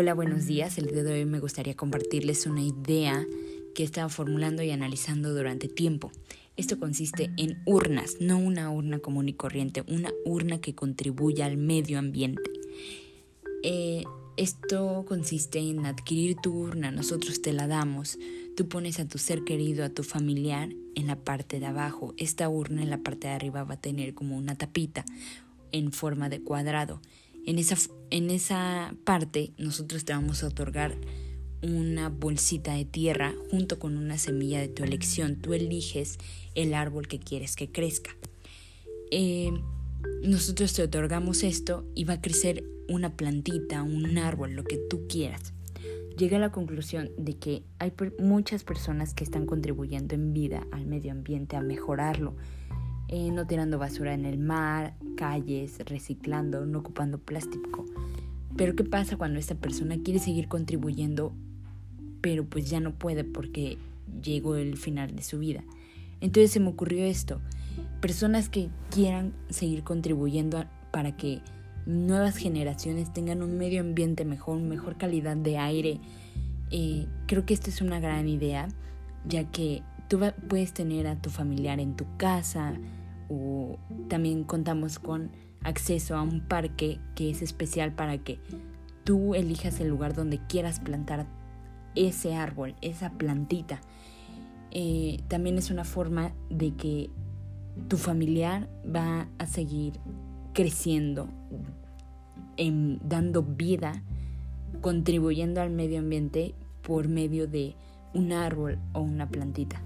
Hola, buenos días. El día de hoy me gustaría compartirles una idea que he estado formulando y analizando durante tiempo. Esto consiste en urnas, no una urna común y corriente, una urna que contribuya al medio ambiente. Eh, esto consiste en adquirir tu urna, nosotros te la damos. Tú pones a tu ser querido, a tu familiar en la parte de abajo. Esta urna en la parte de arriba va a tener como una tapita en forma de cuadrado. En esa, en esa parte nosotros te vamos a otorgar una bolsita de tierra junto con una semilla de tu elección. Tú eliges el árbol que quieres que crezca. Eh, nosotros te otorgamos esto y va a crecer una plantita, un árbol, lo que tú quieras. Llegué a la conclusión de que hay muchas personas que están contribuyendo en vida al medio ambiente, a mejorarlo, eh, no tirando basura en el mar, calles, reciclando, no ocupando plástico. Pero ¿qué pasa cuando esta persona quiere seguir contribuyendo, pero pues ya no puede porque llegó el final de su vida? Entonces se me ocurrió esto, personas que quieran seguir contribuyendo para que nuevas generaciones tengan un medio ambiente mejor, mejor calidad de aire. Eh, creo que esta es una gran idea, ya que tú puedes tener a tu familiar en tu casa, o también contamos con acceso a un parque que es especial para que tú elijas el lugar donde quieras plantar ese árbol, esa plantita. Eh, también es una forma de que tu familiar va a seguir creciendo, dando vida, contribuyendo al medio ambiente por medio de un árbol o una plantita.